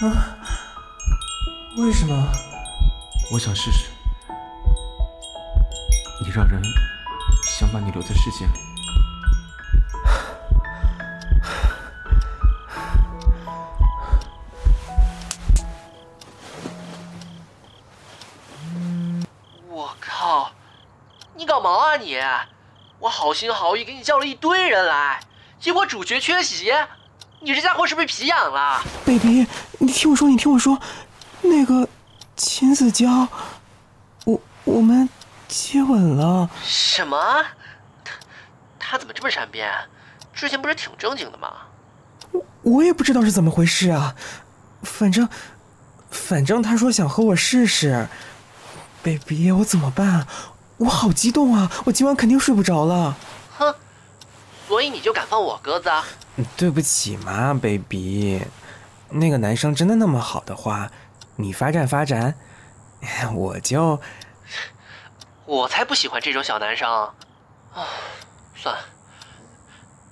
啊？为什么？我想试试。你让人想把你留在世界里。我靠！你搞毛啊你？我好心好意给你叫了一堆人来，结果主角缺席。你这家伙是不是皮痒了？baby，你听我说，你听我说，那个秦子娇，我我们接吻了。什么？他他怎么这么善变？之前不是挺正经的吗？我我也不知道是怎么回事啊，反正反正他说想和我试试。baby，我怎么办？我好激动啊！我今晚肯定睡不着了。哼，所以你就敢放我鸽子啊？对不起嘛，baby。那个男生真的那么好的话，你发展发展，我就……我才不喜欢这种小男生。啊，算了，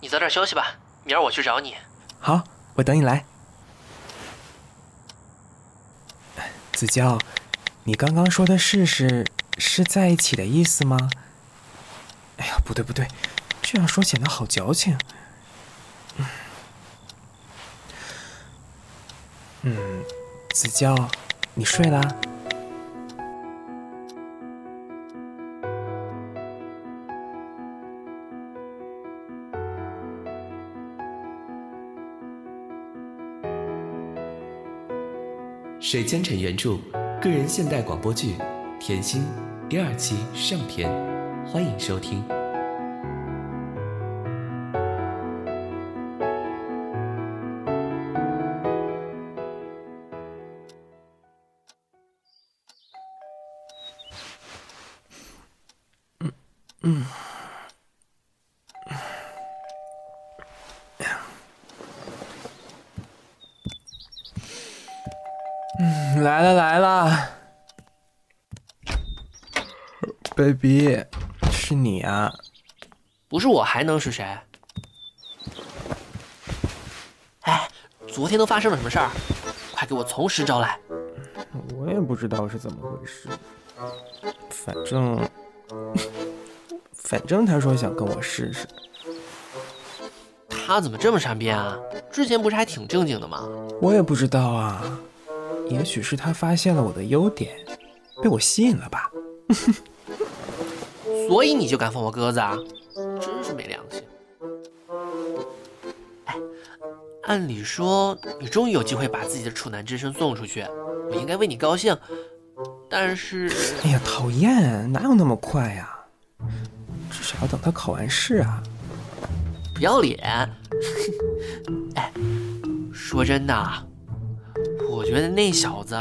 你早点休息吧，明儿我去找你。好，我等你来。子娇，你刚刚说的试试是在一起的意思吗？哎呀，不对不对，这样说显得好矫情。嗯，子娇，你睡啦？水千尘原著，个人现代广播剧《甜心》第二期上篇，欢迎收听。，baby，是你啊？不是我还能是谁？哎，昨天都发生了什么事儿？快给我从实招来！我也不知道是怎么回事，反正。反正他说想跟我试试，他怎么这么善变啊？之前不是还挺正经的吗？我也不知道啊，也许是他发现了我的优点，被我吸引了吧。所以你就敢放我鸽子啊？真是没良心！哎，按理说你终于有机会把自己的处男之身送出去，我应该为你高兴。但是，哎呀，讨厌，哪有那么快呀？至少要等他考完试啊！不要脸！哎，说真的，我觉得那小子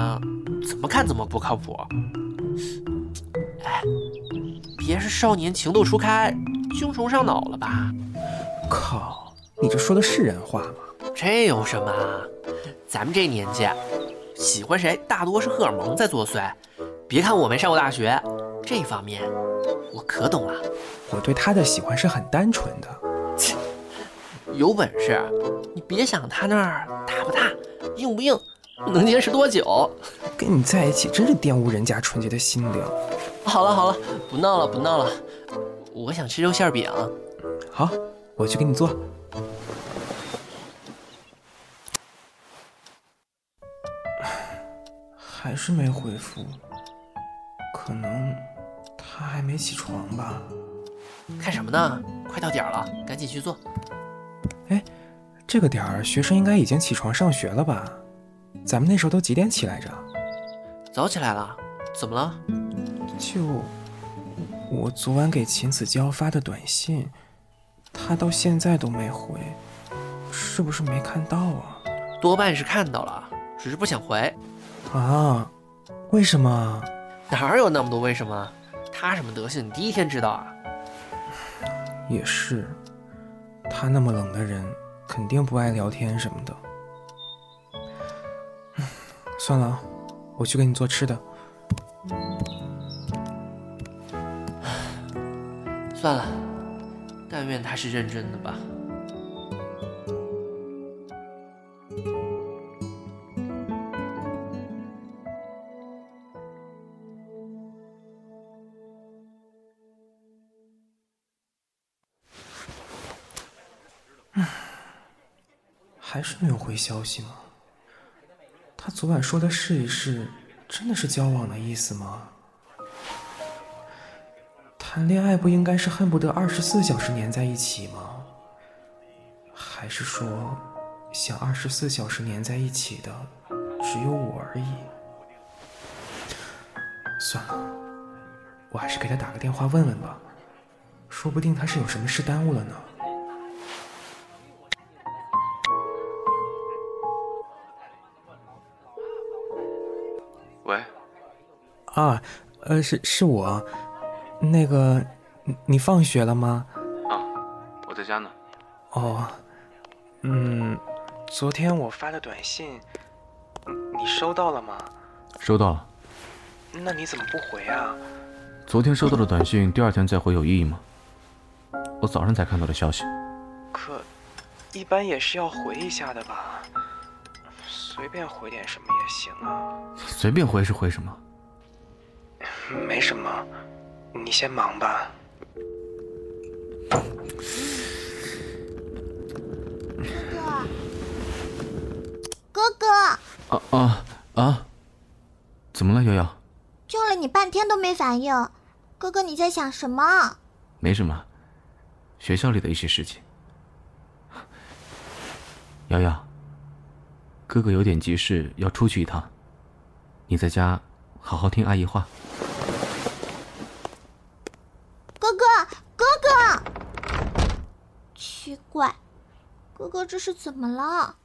怎么看怎么不靠谱。哎，别是少年情窦初开，精虫上脑了吧？靠！你这说的是人话吗？这有什么？咱们这年纪，喜欢谁大多是荷尔蒙在作祟。别看我没上过大学，这方面我可懂了。我对他的喜欢是很单纯的，切，有本事你别想他那儿大不大，硬不硬，能坚持多久。跟你在一起真是玷污人家纯洁的心灵。好了好了，不闹了不闹了，我想吃肉馅饼。好，我去给你做。还是没回复，可能他还没起床吧。看什么呢？快到点了，赶紧去做。哎，这个点儿学生应该已经起床上学了吧？咱们那时候都几点起来着？早起来了。怎么了？就我昨晚给秦子娇发的短信，她到现在都没回，是不是没看到啊？多半是看到了，只是不想回。啊？为什么？哪有那么多为什么？她什么德行，你第一天知道啊？也是，她那么冷的人，肯定不爱聊天什么的。算了，我去给你做吃的。算了。但愿他是认真的吧。嗯还是没有回消息吗？他昨晚说的试一试真的是交往的意思吗？谈恋爱不应该是恨不得二十四小时黏在一起吗？还是说，想二十四小时黏在一起的只有我而已？算了，我还是给他打个电话问问吧，说不定他是有什么事耽误了呢。喂，啊，呃，是是我，那个，你你放学了吗？啊，我在家呢。哦，嗯，昨天我发的短信，你收到了吗？收到了。那你怎么不回啊？昨天收到的短信，第二天再回有意义吗？我早上才看到的消息。可，一般也是要回一下的吧？随便回点什么也行啊。随便回是回什么？没什么，你先忙吧。哥哥，哥哥啊啊啊！怎么了，瑶瑶？叫了你半天都没反应，哥哥你在想什么？没什么，学校里的一些事情。瑶瑶，哥哥有点急事要出去一趟，你在家好好听阿姨话。哥哥，哥哥，奇怪，哥哥这是怎么了？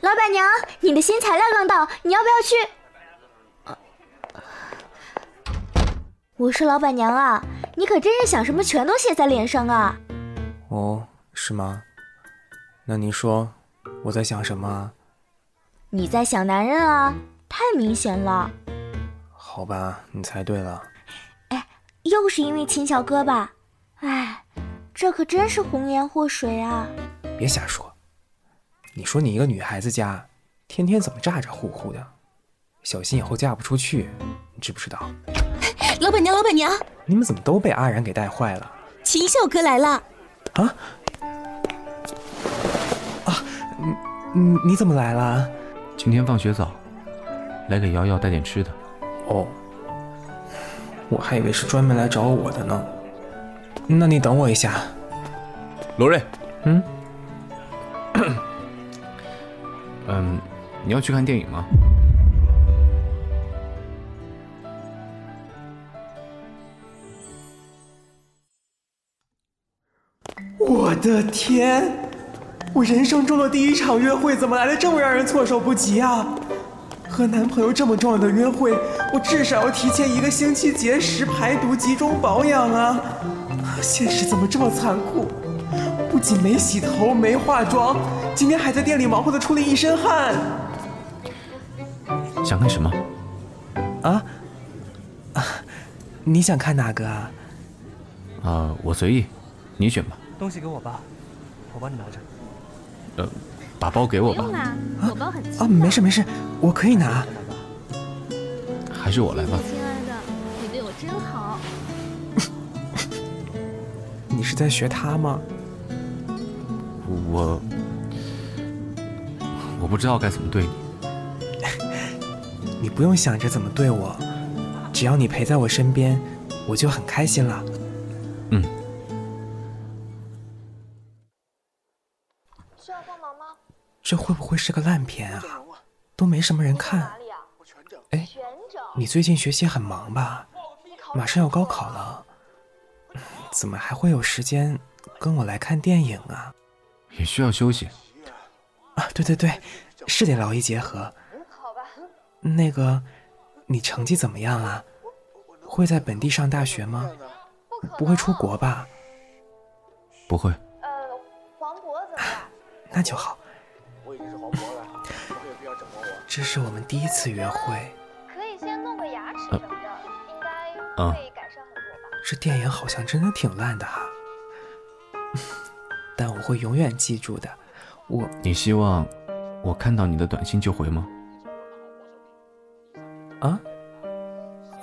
老板娘，你的新材料刚到，你要不要去？我说老板娘啊，你可真是想什么全都写在脸上啊！哦，是吗？那您说我在想什么？你在想男人啊，太明显了。好吧，你猜对了。哎，又是因为秦小哥吧？哎，这可真是红颜祸水啊！别瞎说。你说你一个女孩子家，天天怎么咋咋呼呼的？小心以后嫁不出去，你知不知道？老板娘，老板娘，你们怎么都被阿然给带坏了？秦孝哥来了！啊啊，你你你怎么来了？今天放学早，来给瑶瑶带点吃的。哦，我还以为是专门来找我的呢。那你等我一下。罗瑞，嗯，嗯，你要去看电影吗？我的天！我人生中的第一场约会怎么来的这么让人措手不及啊？和男朋友这么重要的约会，我至少要提前一个星期节食、排毒、集中保养啊！现实怎么这么残酷？不仅没洗头、没化妆，今天还在店里忙活的出了一身汗。想看什么？啊啊！你想看哪个啊？啊，我随意，你选吧。东西给我吧，我帮你拿着。呃，把包给我吧。不用啦，我包很轻。啊，没事没事，我可以拿。还是我来吧。是在学他吗？我我不知道该怎么对你。你不用想着怎么对我，只要你陪在我身边，我就很开心了。嗯。需要帮忙吗？这会不会是个烂片啊？都没什么人看。哪里啊？哎，你最近学习很忙吧？马上要高考了，怎么还会有时间跟我来看电影啊？也需要休息。啊，对对对，是得劳逸结合。好吧。那个，你成绩怎么样啊？会在本地上大学吗？不会出国吧？不会。呃，黄渤怎么样？那就好。我已经是黄渤了，以后也不要整活我。这是我们第一次约会。可以先弄个牙齿什么的，应该嗯会。这电影好像真的挺烂的哈，但我会永远记住的。我你希望我看到你的短信就回吗？啊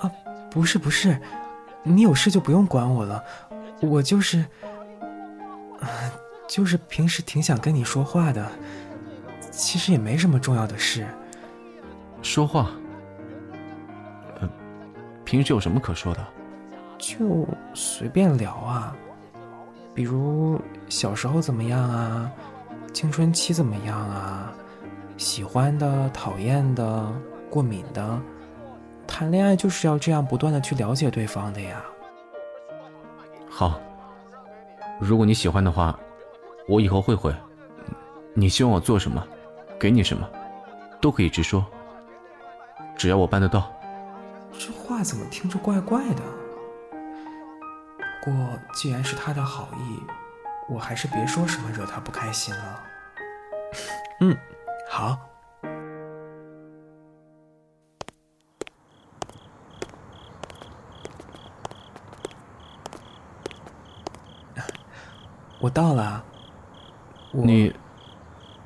啊，不是不是，你有事就不用管我了，我就是，啊就是平时挺想跟你说话的，其实也没什么重要的事。说话？呃，平时有什么可说的？就随便聊啊，比如小时候怎么样啊，青春期怎么样啊，喜欢的、讨厌的、过敏的，谈恋爱就是要这样不断的去了解对方的呀。好，如果你喜欢的话，我以后会回。你希望我做什么，给你什么，都可以直说，只要我办得到。这话怎么听着怪怪的？不过既然是他的好意，我还是别说什么惹他不开心了。嗯，好。我到了。你，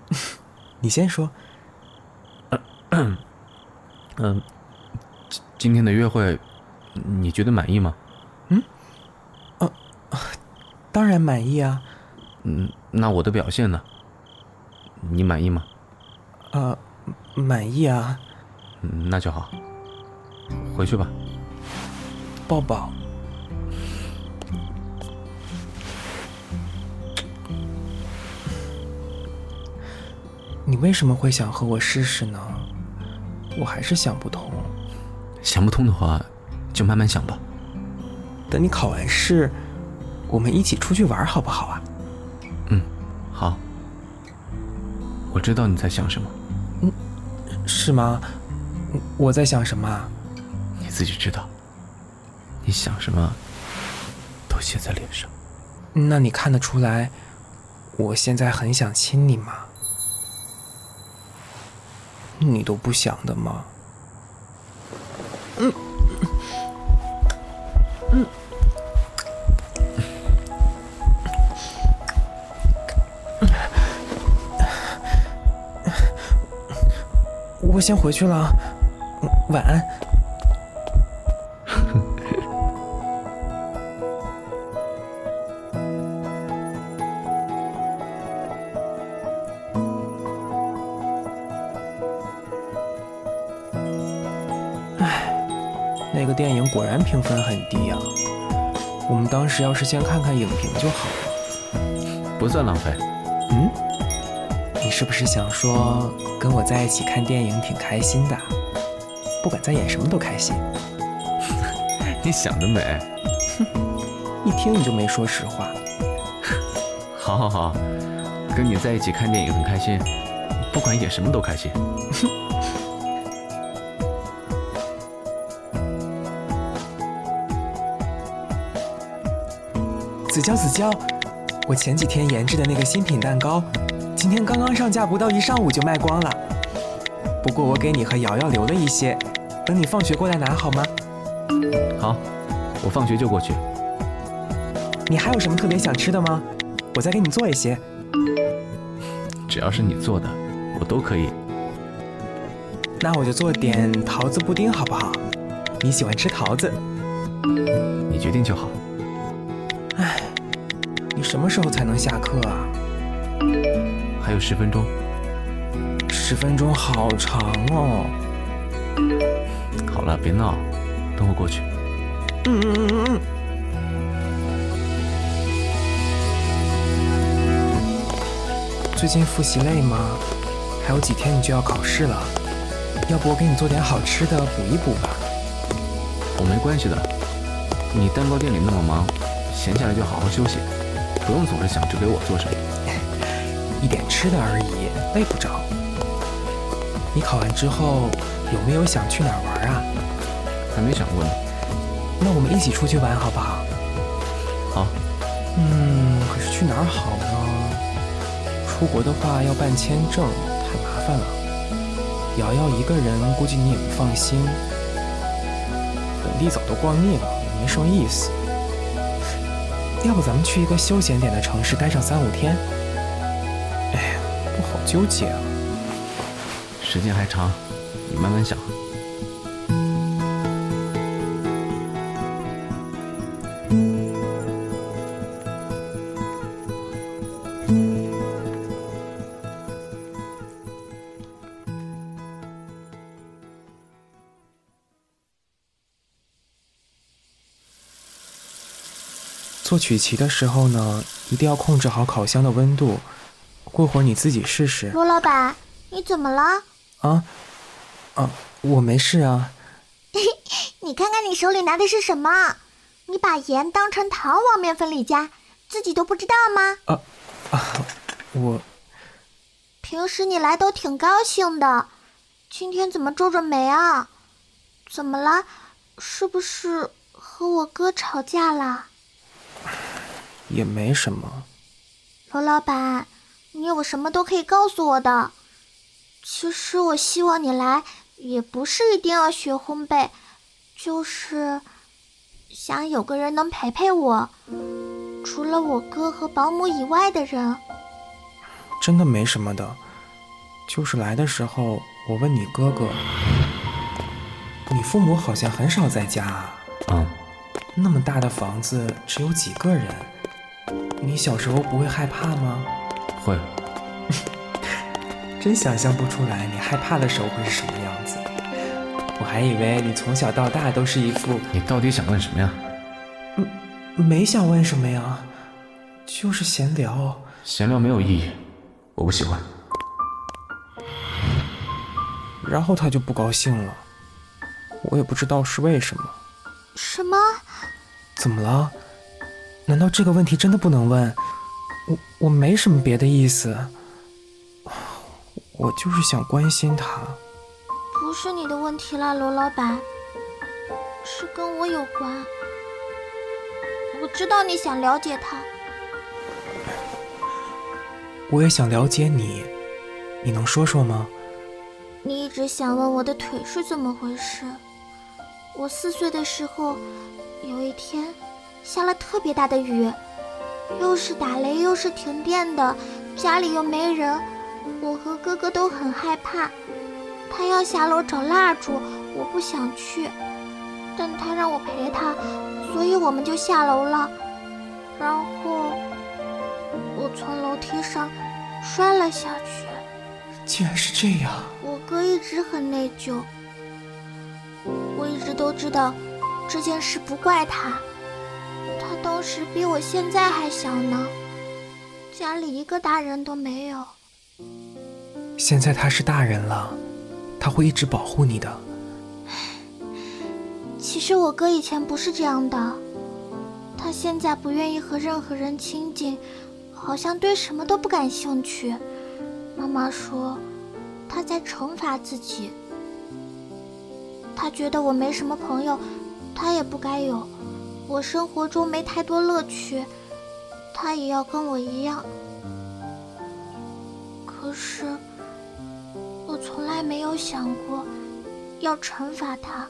你先说。嗯，今今天的约会，你觉得满意吗？当然满意啊。嗯，那我的表现呢？你满意吗？啊，满意啊。嗯，那就好。回去吧。抱抱。你为什么会想和我试试呢？我还是想不通。想不通的话，就慢慢想吧。等你考完试，我们一起出去玩，好不好啊？嗯，好。我知道你在想什么。嗯，是吗？我在想什么？你自己知道。你想什么，都写在脸上。那你看得出来，我现在很想亲你吗？你都不想的吗？我先回去了，晚安。那个电影果然评分很低呀！我们当时要是先看看影评就好了，不算浪费。嗯，你是不是想说跟我在一起看电影挺开心的？不管在演什么都开心。你想得美！哼，一听你就没说实话。好好好，跟你在一起看电影很开心，不管演什么都开心。子娇，子娇，我前几天研制的那个新品蛋糕，今天刚刚上架，不到一上午就卖光了。不过我给你和瑶瑶留了一些，等你放学过来拿好吗？好，我放学就过去。你还有什么特别想吃的吗？我再给你做一些。只要是你做的，我都可以。那我就做点桃子布丁好不好？你喜欢吃桃子？你决定就好。唉，你什么时候才能下课啊？还有十分钟。十分钟好长哦。好了，别闹，等我过去。嗯嗯嗯嗯嗯。最近复习累吗？还有几天你就要考试了，要不我给你做点好吃的补一补吧？我没关系的，你蛋糕店里那么忙。闲下来就好好休息，不用总是想着给我做什么。一点吃的而已，累不着。你考完之后有没有想去哪儿玩啊？还没想过呢。那我们一起出去玩好不好？好。嗯，可是去哪儿好呢？出国的话要办签证，太麻烦了。瑶瑶一个人，估计你也不放心。本地早都逛腻了，也没什么意思。要不咱们去一个休闲点的城市待上三五天？纠结啊，时间还长，你慢慢想。做曲奇的时候呢，一定要控制好烤箱的温度。过会儿你自己试试。罗老板，你怎么了？啊啊，我没事啊。你看看你手里拿的是什么？你把盐当成糖往面粉里加，自己都不知道吗？啊啊，我平时你来都挺高兴的，今天怎么皱着眉啊？怎么了？是不是和我哥吵架了？也没什么。罗老板，你有什么都可以告诉我的。其实我希望你来，也不是一定要学烘焙，就是想有个人能陪陪我，除了我哥和保姆以外的人。真的没什么的，就是来的时候我问你哥哥，你父母好像很少在家啊。嗯。那么大的房子只有几个人，你小时候不会害怕吗？会。真想象不出来你害怕的时候会是什么样子。我还以为你从小到大都是一副……你到底想问什么呀？嗯，没想问什么呀，就是闲聊。闲聊没有意义，我不喜欢。然后他就不高兴了，我也不知道是为什么。什么？怎么了？难道这个问题真的不能问？我我没什么别的意思。我就是想关心他，不是你的问题啦，罗老板，是跟我有关。我知道你想了解他，我也想了解你，你能说说吗？你一直想问我的腿是怎么回事。我四岁的时候，有一天下了特别大的雨，又是打雷又是停电的，家里又没人。我和哥哥都很害怕，他要下楼找蜡烛，我不想去，但他让我陪他，所以我们就下楼了。然后我从楼梯上摔了下去。竟然是这样！我哥一直很内疚，我一直都知道这件事不怪他，时比我现在还小呢，家里一个大人都没有。现在他是大人了，他会一直保护你的。其实我哥以前不是这样的，他现在不愿意和任何人亲近，好像对什么都不感兴趣。妈妈说他在惩罚自己，他觉得我没什么朋友，他也不该有。我生活中没太多乐趣，他也要跟我一样。可是。我从来没有想过要惩罚他。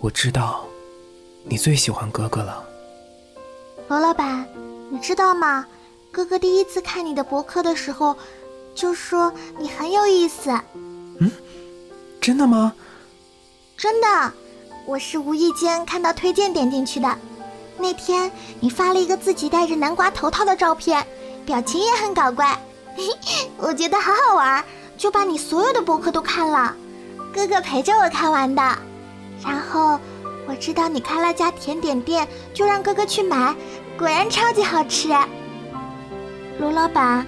我知道，你最喜欢哥哥了。罗老板，你知道吗？哥哥第一次看你的博客的时候，就说你很有意思。嗯，真的吗？真的，我是无意间看到推荐点进去的。那天你发了一个自己戴着南瓜头套的照片，表情也很搞怪，我觉得好好玩。就把你所有的博客都看了，哥哥陪着我看完的。然后我知道你开了家甜点店，就让哥哥去买，果然超级好吃。卢老板，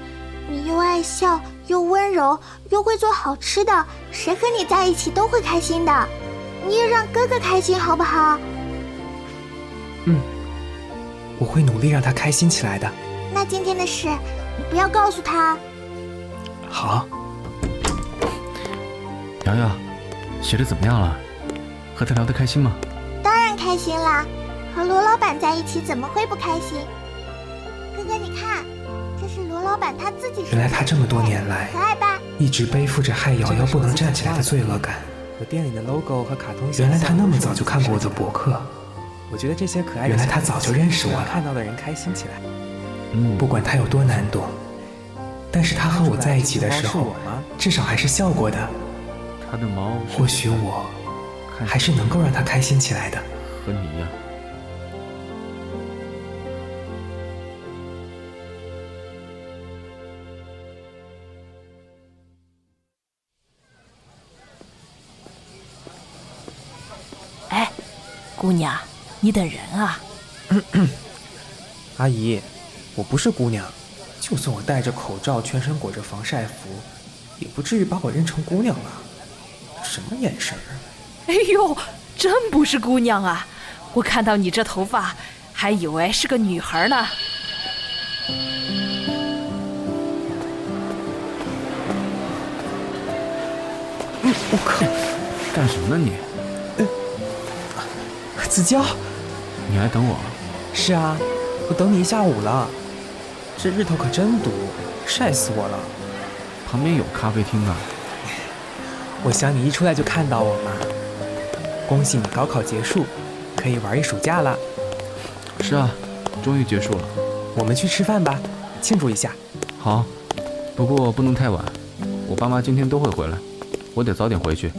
你又爱笑又温柔又会做好吃的，谁和你在一起都会开心的。你也让哥哥开心好不好？嗯，我会努力让他开心起来的。那今天的事，你不要告诉他。好。瑶瑶，学的怎么样了？和他聊得开心吗？当然开心啦！和罗老板在一起怎么会不开心？哥哥，你看，这是罗老板他自己。原来他这么多年来，可爱吧？一直背负着害瑶瑶不能站起来的罪恶感。和店里的 logo 和卡通。原来他那么早就看过我的博客。我觉得这些可爱。原来他早就认识我了。看到的人开心起来。嗯。不管他有多难懂，但是他和我在一起的时候，至少还是笑过的。他的毛，或许我还是能够让他开心起来的。和你一样。哎，姑娘，你等人啊。阿姨，我不是姑娘，就算我戴着口罩，全身裹着防晒服，也不至于把我认成姑娘吧？什么眼神儿？哎呦，真不是姑娘啊！我看到你这头发，还以为是个女孩呢。我靠！干什么呢你？子娇，你来等我？是啊，我等你一下午了。这日头可真毒，晒死我了。旁边有咖啡厅啊。我想你一出来就看到我嘛。恭喜你高考结束，可以玩一暑假了。是啊，终于结束了。我们去吃饭吧，庆祝一下。好，不过不能太晚，我爸妈今天都会回来，我得早点回去。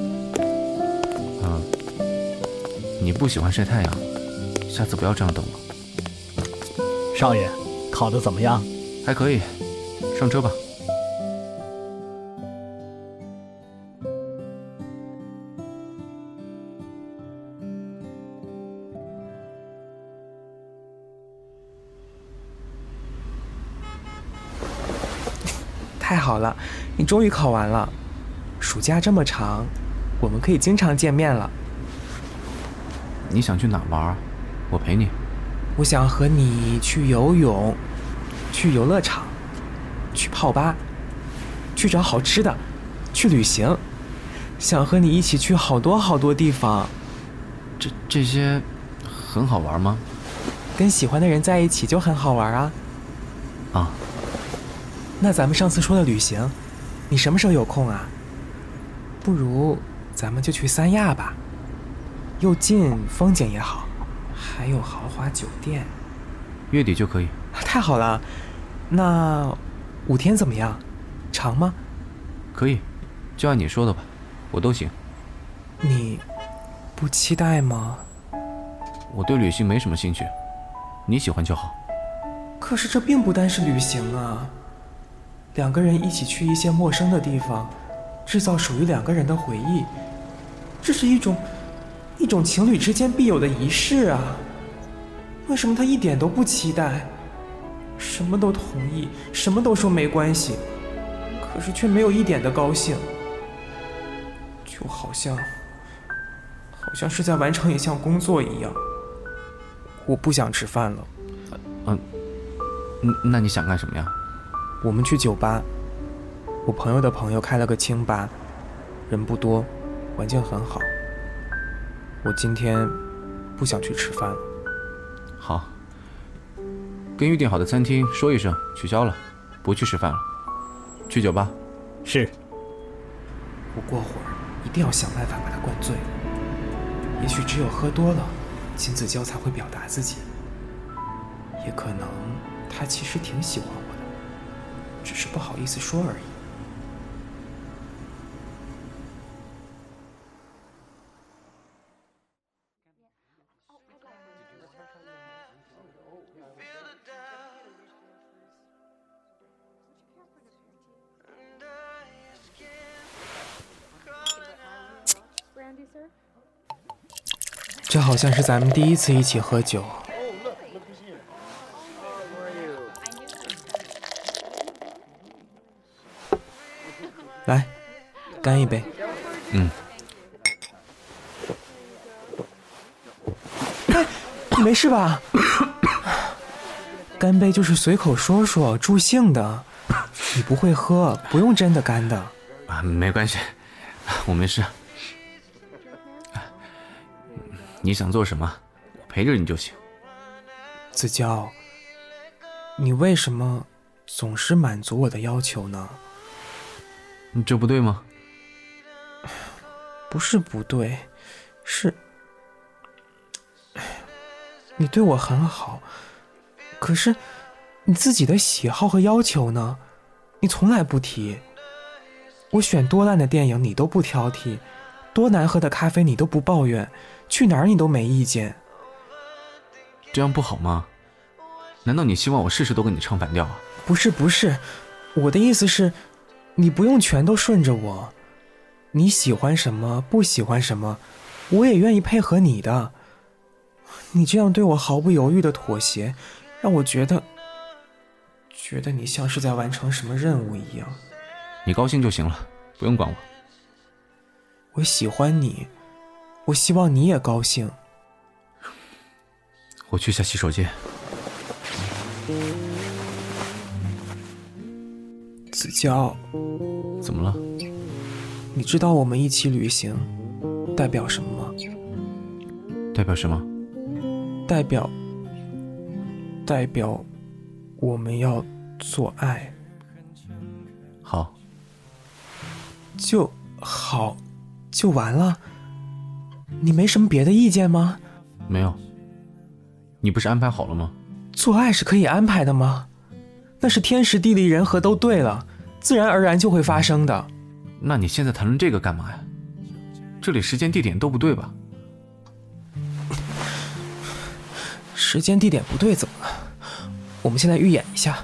你不喜欢晒太阳，下次不要这样等我。少爷，考得怎么样？还可以，上车吧。太好了，你终于考完了。暑假这么长，我们可以经常见面了。你想去哪玩？我陪你。我想和你去游泳，去游乐场，去泡吧，去找好吃的，去旅行。想和你一起去好多好多地方。这这些很好玩吗？跟喜欢的人在一起就很好玩啊。啊。那咱们上次说的旅行，你什么时候有空啊？不如咱们就去三亚吧，又近，风景也好，还有豪华酒店。月底就可以。太好了，那五天怎么样？长吗？可以，就按你说的吧，我都行。你不期待吗？我对旅行没什么兴趣，你喜欢就好。可是这并不单是旅行啊。两个人一起去一些陌生的地方，制造属于两个人的回忆，这是一种一种情侣之间必有的仪式啊。为什么他一点都不期待，什么都同意，什么都说没关系，可是却没有一点的高兴，就好像好像是在完成一项工作一样。我不想吃饭了。嗯，那你想干什么呀？我们去酒吧，我朋友的朋友开了个清吧，人不多，环境很好。我今天不想去吃饭了。好，跟预定好的餐厅说一声取消了，不去吃饭了，去酒吧。是。我过会儿一定要想办法把他灌醉。也许只有喝多了，金子娇才会表达自己。也可能他其实挺喜欢我的。只是不好意思说而已。像是咱们第一次一起喝酒。来，干一杯。嗯。哎，你没事吧？干杯就是随口说说，助兴的。你不会喝，不用真的干的。啊，没关系，我没事。你想做什么，我陪着你就行。子娇，你为什么总是满足我的要求呢？你这不对吗？不是不对，是，你对我很好，可是你自己的喜好和要求呢？你从来不提。我选多烂的电影你都不挑剔，多难喝的咖啡你都不抱怨，去哪儿你都没意见。这样不好吗？难道你希望我事事都跟你唱反调啊？不是不是，我的意思是。你不用全都顺着我，你喜欢什么，不喜欢什么，我也愿意配合你的。你这样对我毫不犹豫的妥协，让我觉得，觉得你像是在完成什么任务一样。你高兴就行了，不用管我。我喜欢你，我希望你也高兴。我去下洗手间。子娇，怎么了？你知道我们一起旅行代表什么吗？代表什么？代表，代表我们要做爱。好，就好，就完了。你没什么别的意见吗？没有。你不是安排好了吗？做爱是可以安排的吗？那是天时地利人和都对了，自然而然就会发生的。那你现在谈论这个干嘛呀？这里时间地点都不对吧？时间地点不对怎么了？我们现在预演一下，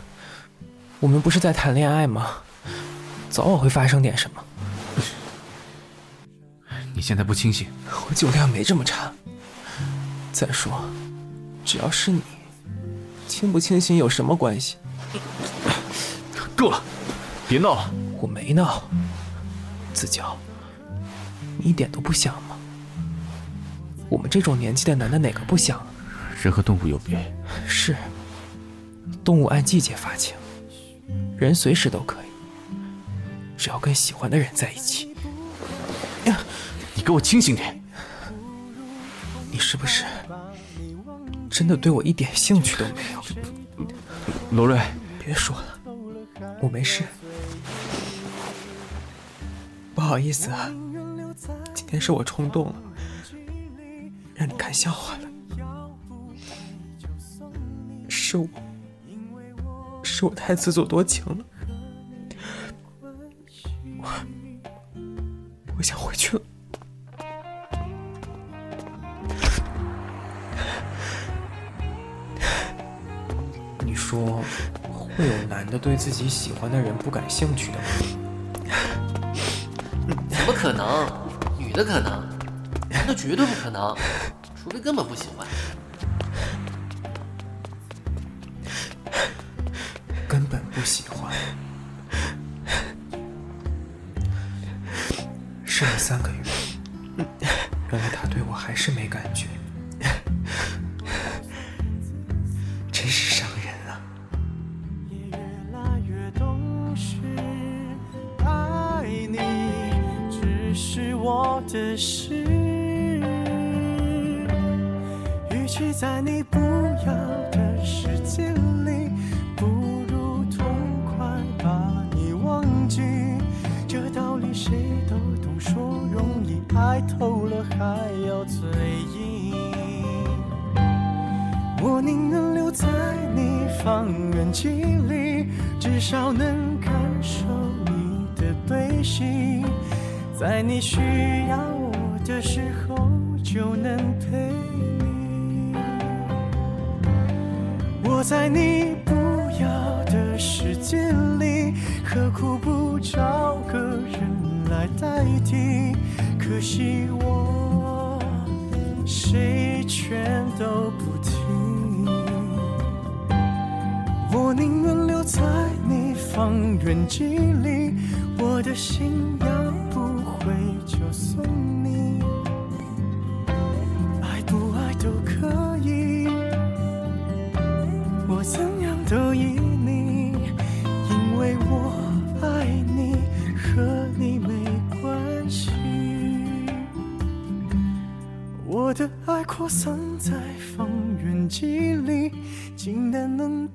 我们不是在谈恋爱吗？早晚会发生点什么。你现在不清醒，我酒量没这么差。再说，只要是你，清不清醒有什么关系？够了，别闹了。我没闹。子乔，你一点都不想吗？我们这种年纪的男的哪个不想？人和动物有别。是。动物按季节发情，人随时都可以，只要跟喜欢的人在一起。给我清醒点！你是不是真的对我一点兴趣都没有？罗瑞，别说了，我没事。不好意思啊，今天是我冲动了，让你看笑话了。是我，是我太自作多情了。我，我想回去了。的对自己喜欢的人不感兴趣的吗？怎么可能？女的可能，男的绝对不可能，除非根本不喜欢。根本不喜欢，试了三个月，原来他对我还是没感觉，真是的事，与其在你不要的世界里，不如痛快把你忘记。这道理谁都懂，说容易，爱透了还要嘴硬。我宁愿留在你方圆几里，至少能感受你的悲喜，在你需要的时候就能陪你。我在你不要的世界里，何苦不找个人来代替？可惜我谁全都不听。我宁愿留在你方圆几里，我的心要不回就送扩散在方圆几里，竟然能